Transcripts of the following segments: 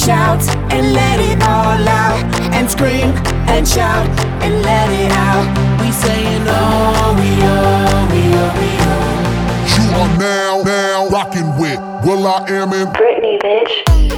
shout and let it all out. And scream and shout and let it out. We saying oh, we oh, we oh, we oh. You are now, now rocking with Will I Am in Britney, bitch.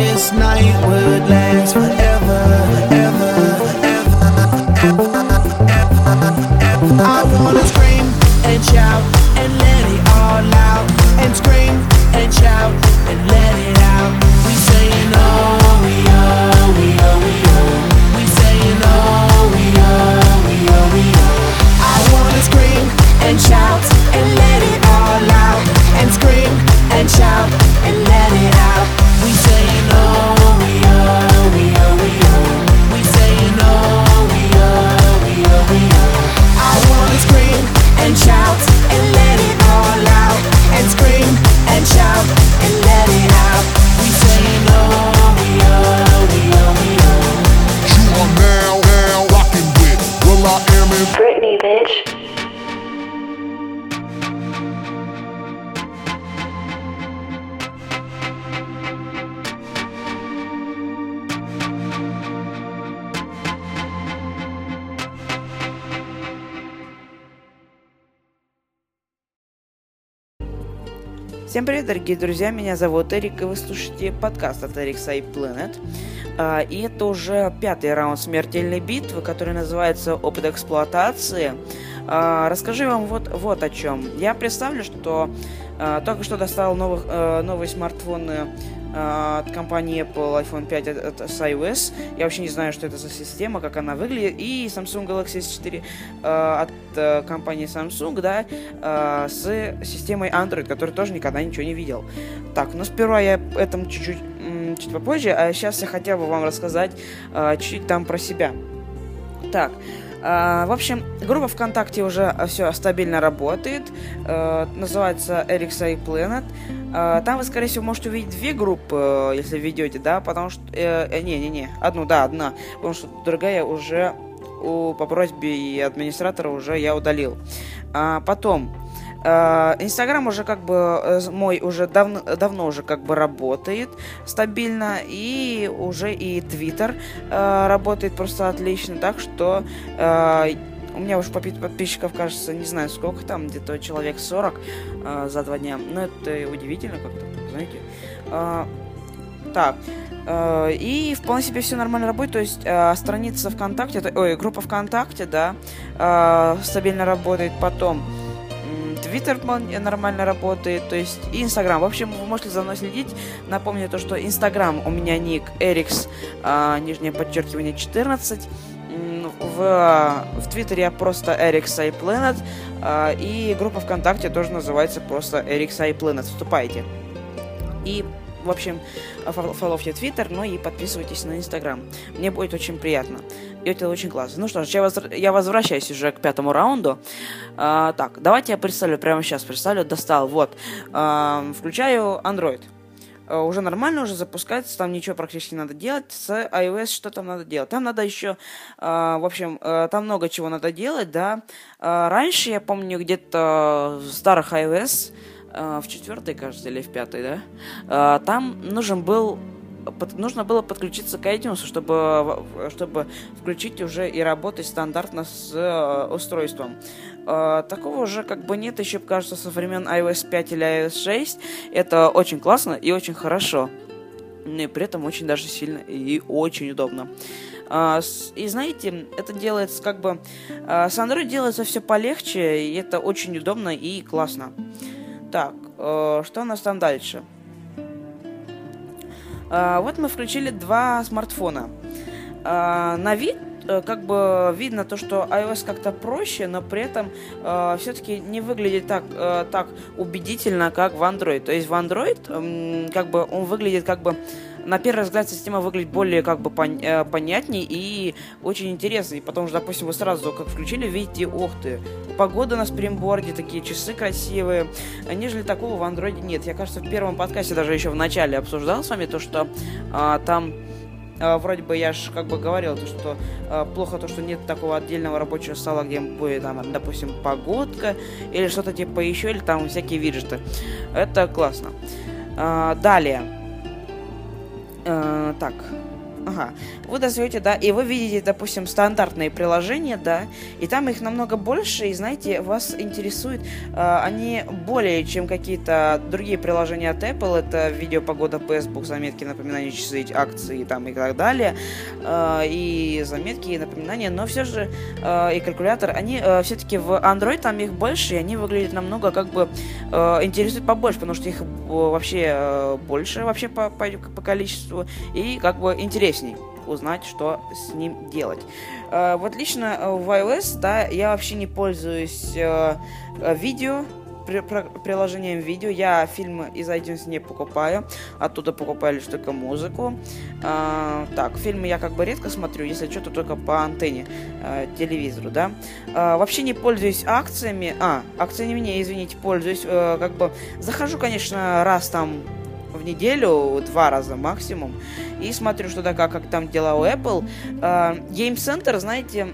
it's not Всем привет, дорогие друзья, меня зовут Эрик, и вы слушаете подкаст от Eric Side Planet. А, И это уже пятый раунд смертельной битвы, который называется «Опыт эксплуатации». А, Расскажу вам вот, вот о чем. Я представлю, что только что достал новых, э, новые смартфоны э, от компании Apple iPhone 5 от, от, с iOS. Я вообще не знаю, что это за система, как она выглядит. И Samsung Galaxy S4 э, от э, компании Samsung, да, э, с системой Android, который тоже никогда ничего не видел. Так, ну сперва я этом чуть-чуть чуть попозже, а сейчас я хотел бы вам рассказать э, чуть-чуть там про себя. Так, в общем, группа ВКонтакте уже все стабильно работает. Uh, называется RxA Planet. Uh, там вы, скорее всего, можете увидеть две группы, если ведете, да, потому что... Не-не-не, э, одну, да, одна. Потому что другая уже у, по просьбе и администратора уже я удалил. Потом... Э, Инстаграм уже как бы э, мой уже давно, давно уже как бы работает стабильно, и уже и Твиттер э, работает просто отлично, так что у меня уже подписчиков, кажется, не знаю сколько там, где-то человек 40 э, за два дня. Но это удивительно как-то, знаете. Так. Э, и вполне себе все нормально работает. То есть э, страница ВКонтакте, ой, группа ВКонтакте, да, стабильно работает. Потом Твиттер нормально работает, то есть и Инстаграм. В общем, вы можете за мной следить. Напомню то, что Инстаграм у меня ник Эрикс, а, нижнее подчеркивание 14. В, в Твиттере я просто Эрикс Planet, а, и группа ВКонтакте тоже называется просто Эрикс Planet. Вступайте. И в общем, фоловьте Твиттер, ну и подписывайтесь на Инстаграм. Мне будет очень приятно. Это очень классно. Ну что ж, я, воз... я возвращаюсь уже к пятому раунду. А, так, давайте я представлю прямо сейчас. Представлю, достал. Вот. А, включаю Android. А, уже нормально, уже запускается, там ничего практически не надо делать. С iOS что там надо делать? Там надо еще, а, в общем, а, там много чего надо делать, да. А, раньше, я помню, где-то в старых iOS Э, в четвертой, кажется, или в пятой, да, э, там нужен был под, нужно было подключиться к iTunes, чтобы, чтобы включить уже и работать стандартно с э, устройством. Э, такого уже как бы нет еще, кажется, со времен iOS 5 или iOS 6. Это очень классно и очень хорошо. И при этом очень даже сильно и очень удобно. Uh, и знаете, это делается как бы... Uh, с Android делается все полегче, и это очень удобно и классно. Так, э, что у нас там дальше? Э, вот мы включили два смартфона. Э, на вид э, как бы видно то, что iOS как-то проще, но при этом э, все-таки не выглядит так, э, так убедительно, как в Android. То есть в Android э, как бы он выглядит как бы на первый взгляд система выглядит более как бы пон, э, понятней и очень интересной, потому что, допустим, вы сразу как включили, видите, ох ты, погода на спримборде, такие часы красивые, нежели такого в андроиде нет. Я, кажется, в первом подкасте даже еще в начале обсуждал с вами то, что а, там а, вроде бы я же как бы говорил, то, что а, плохо то, что нет такого отдельного рабочего стола, где будет там, допустим, погодка или что-то типа еще, или там всякие виджеты. Это классно. А, далее. Э, так, ага, вы достаете, да, и вы видите, допустим, стандартные приложения, да, и там их намного больше, и знаете, вас интересует, э, они более, чем какие-то другие приложения от Apple, это видео, погода, Facebook, заметки, напоминания, часы, акции там и так далее, э, и заметки, и напоминания, но все же э, и калькулятор, они э, все-таки в Android там их больше, и они выглядят намного как бы э, интересуют побольше, потому что их э, вообще э, больше вообще по, по, по количеству, и как бы интересней узнать, что с ним делать. Э, вот лично э, в iOS, да, я вообще не пользуюсь э, видео, приложением видео. Я фильмы из iTunes не покупаю. Оттуда покупаю лишь только музыку. А, так, фильмы я как бы редко смотрю, если что, то только по антенне а, телевизору, да. А, вообще не пользуюсь акциями. А, акциями не, извините, пользуюсь. А, как бы захожу, конечно, раз там в неделю, два раза максимум, и смотрю, что такое, как там дела у Apple. Uh, Game Center, знаете,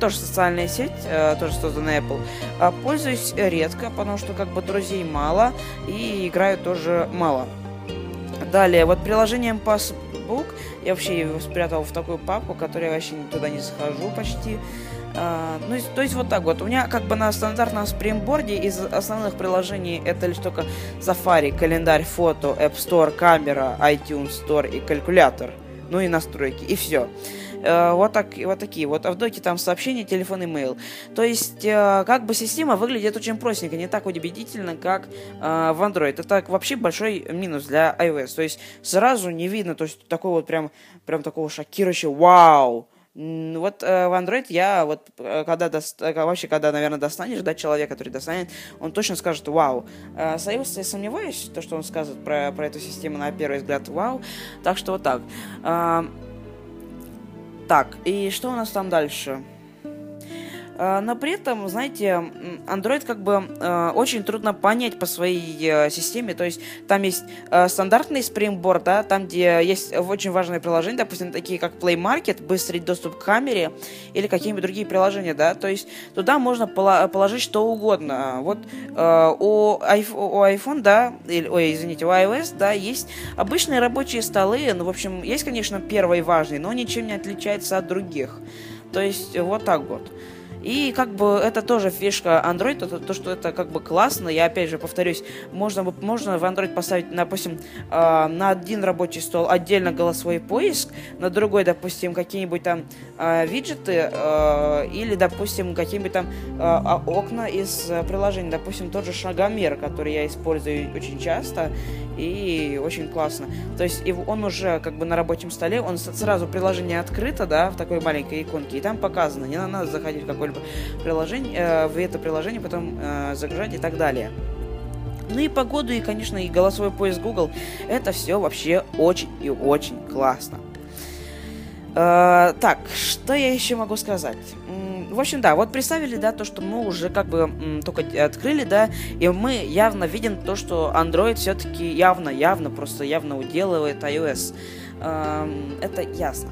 тоже социальная сеть, uh, тоже создана Apple. Uh, пользуюсь редко, потому что как бы друзей мало, и играю тоже мало. Далее, вот приложением Passbook я вообще его спрятал в такую папку, которую я вообще туда не захожу почти. А, ну, то есть вот так вот. У меня как бы на стандартном спримборде из основных приложений это лишь только Safari, календарь, фото, App Store, камера, iTunes Store и калькулятор. Ну и настройки, и все. э, вот, так, вот такие вот. А в доке там сообщение, телефон, имейл. То есть, э, как бы система выглядит очень простенько, не так убедительно, как э, в Android. Это вообще большой минус для iOS. То есть, сразу не видно, то есть, такой вот прям, прям такого шокирующего «Вау!» Вот э, в Android я вот э, когда дост... Э, вообще когда наверное достанешь, да, человек, который достанет, он точно скажет вау. Э, с iOS я сомневаюсь, то, что он скажет про, про эту систему на первый взгляд вау. Так что вот так. Э, так, и что у нас там дальше? А, но при этом, знаете, Android как бы э, очень трудно понять по своей э, системе. То есть там есть э, стандартный Springboard, да, там, где есть очень важные приложения, допустим, такие как Play Market, быстрый доступ к камере или какие-нибудь другие приложения, да. То есть туда можно положить что угодно. Вот у, iPhone, да, или, ой, извините, у iOS, да, есть обычные рабочие столы. Ну, в общем, есть, конечно, первый важный, но ничем не отличается от других. То есть вот так вот. И как бы это тоже фишка Android, то, то что это как бы классно. Я опять же повторюсь, можно, можно в Android поставить, допустим, э, на один рабочий стол отдельно голосовой поиск, на другой, допустим, какие-нибудь там э, виджеты э, или, допустим, какие-нибудь там э, окна из приложений. Допустим, тот же шагомер, который я использую очень часто и очень классно. То есть он уже как бы на рабочем столе, он сразу приложение открыто, да, в такой маленькой иконке, и там показано, не надо заходить в какое-либо приложение, э, в это приложение потом э, загружать и так далее. Ну и погоду, и, конечно, и голосовой поиск Google. Это все вообще очень и очень классно. Э, так, что я еще могу сказать? В общем, да, вот представили, да, то, что мы уже как бы м, только открыли, да, и мы явно видим то, что Android все-таки явно, явно, просто явно уделывает iOS. Эм, это ясно.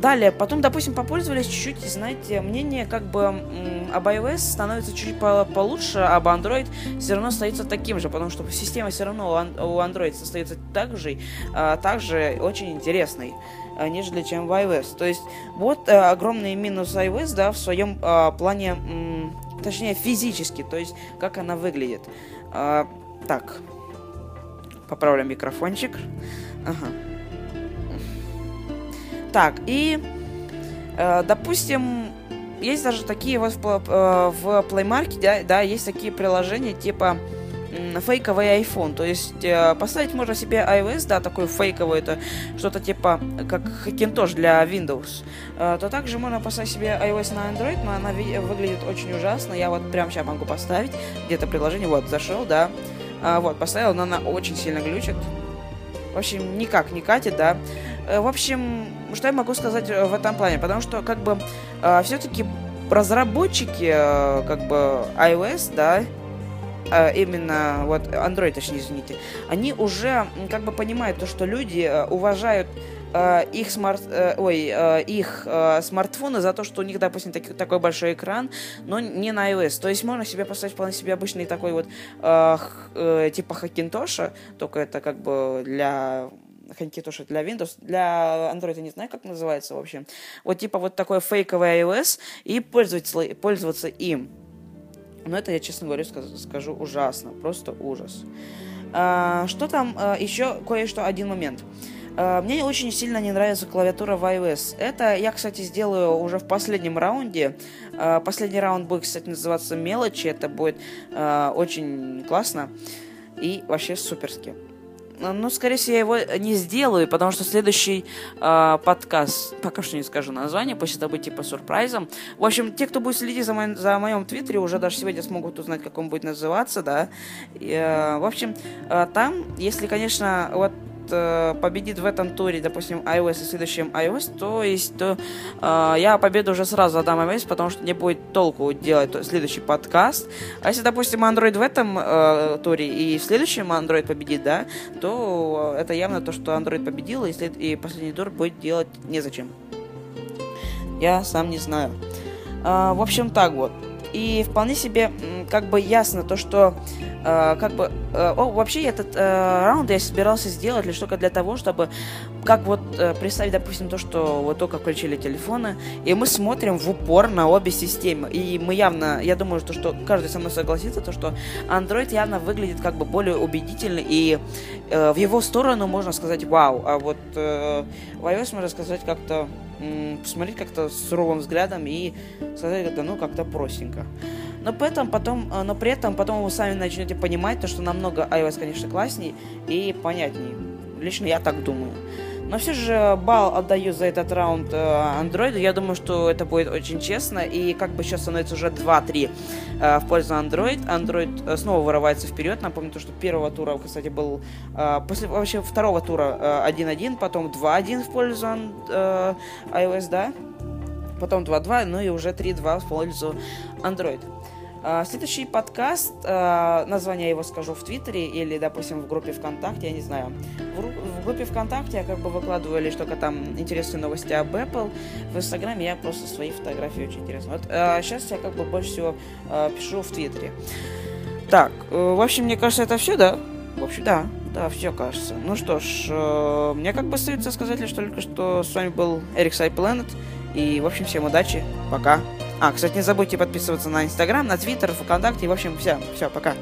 Далее, потом, допустим, попользовались чуть-чуть, знаете, мнение как бы об iOS становится чуть по получше, а об Android все равно остается таким же, потому что система все равно у Android остается так же, а, также очень интересной, а, нежели чем в iOS. То есть, вот а, огромный минус iOS, да, в своем а, плане, м, точнее, физически, то есть, как она выглядит. А, так, поправлю микрофончик. Ага. Так, и, э, допустим, есть даже такие вот в, э, в Play Market, да, да, есть такие приложения типа фейковый iPhone. То есть э, поставить можно себе iOS, да, такой фейковый, это что-то типа как Hackintosh для Windows. Э, то также можно поставить себе iOS на Android, но она выглядит очень ужасно. Я вот прямо сейчас могу поставить где-то приложение, вот, зашел, да. Э, вот, поставил, но она очень сильно глючит. В общем, никак не катит, да. Э, в общем, что я могу сказать э, в этом плане? Потому что, как бы, э, все-таки разработчики, э, как бы, iOS, да, э, именно, вот, Android, точнее, извините, они уже, как бы, понимают то, что люди э, уважают э, их смарт, э, ой, э, их смартфоны за то, что у них, допустим, таки, такой большой экран, но не на iOS. То есть можно себе поставить вполне себе обычный такой вот типа Хакинтоша, только это как бы для Хакинтоша для Windows, для Android я не знаю, как называется, в общем. Вот типа вот такой фейковый iOS и пользоваться, пользоваться им. Но это я, честно говоря, скажу ужасно, просто ужас. А, что там а, еще кое-что, один момент. А, мне очень сильно не нравится клавиатура в iOS. Это я, кстати, сделаю уже в последнем раунде. А, последний раунд будет, кстати, называться «Мелочи». Это будет а, очень классно и вообще суперски. Ну, скорее всего, я его не сделаю, потому что следующий э, подкаст, пока что не скажу название, пусть это будет типа сюрпризом. В общем, те, кто будет следить за, моим, за моем твиттере, уже даже сегодня смогут узнать, как он будет называться, да. И, э, в общем, э, там, если, конечно, вот э, победит в этом туре, допустим, iOS и следующем iOS, то есть то, э, я победу уже сразу отдам iOS, потому что не будет толку делать следующий подкаст. А если, допустим, Android в этом э, туре и в следующем Android победит, да, то это явно то, что Android победил, и, след... и последний тур будет делать незачем. Я сам не знаю. Э, в общем, так вот. И вполне себе как бы ясно то, что э, как бы э, о, вообще этот э, раунд я собирался сделать лишь только для того, чтобы как вот э, представить, допустим, то, что вот только включили телефоны, и мы смотрим в упор на обе системы. И мы явно, я думаю, что, что каждый со мной согласится, то, что Android явно выглядит как бы более убедительно, и э, в его сторону можно сказать вау, а вот э, в iOS можно сказать как-то посмотреть как-то суровым взглядом и сказать, да ну как-то простенько. Но при этом потом, э, но при этом потом вы сами начнете понимать то, что намного iOS, конечно, классней и понятней. Лично я так думаю. Но все же балл отдаю за этот раунд. Э, я думаю, что это будет очень честно. И как бы сейчас становится уже 2-3 э, в пользу Android. Android э, снова вырывается вперед. Напомню, то, что первого тура, кстати, был... После вообще второго тура 1-1, потом 2-1 в пользу iOS, да? Потом 2-2, ну и уже 3-2 в пользу Android. А, следующий подкаст, а, название его скажу в Твиттере или, допустим, в группе ВКонтакте, я не знаю. В, группе ВКонтакте я как бы выкладываю лишь только там интересные новости об Apple. В Инстаграме я просто свои фотографии очень интересно. Вот сейчас а, я как бы больше всего пишу в Твиттере. Так, э, в общем, мне кажется, это все, да? В общем, да. Да, все кажется. Ну что ж, э, мне как бы остается сказать лишь только, что с вами был Эрик Сай Planet. И, в общем, всем удачи. Пока. А, кстати, не забудьте подписываться на Инстаграм, на Твиттер, ВКонтакте. В общем, все, все, пока.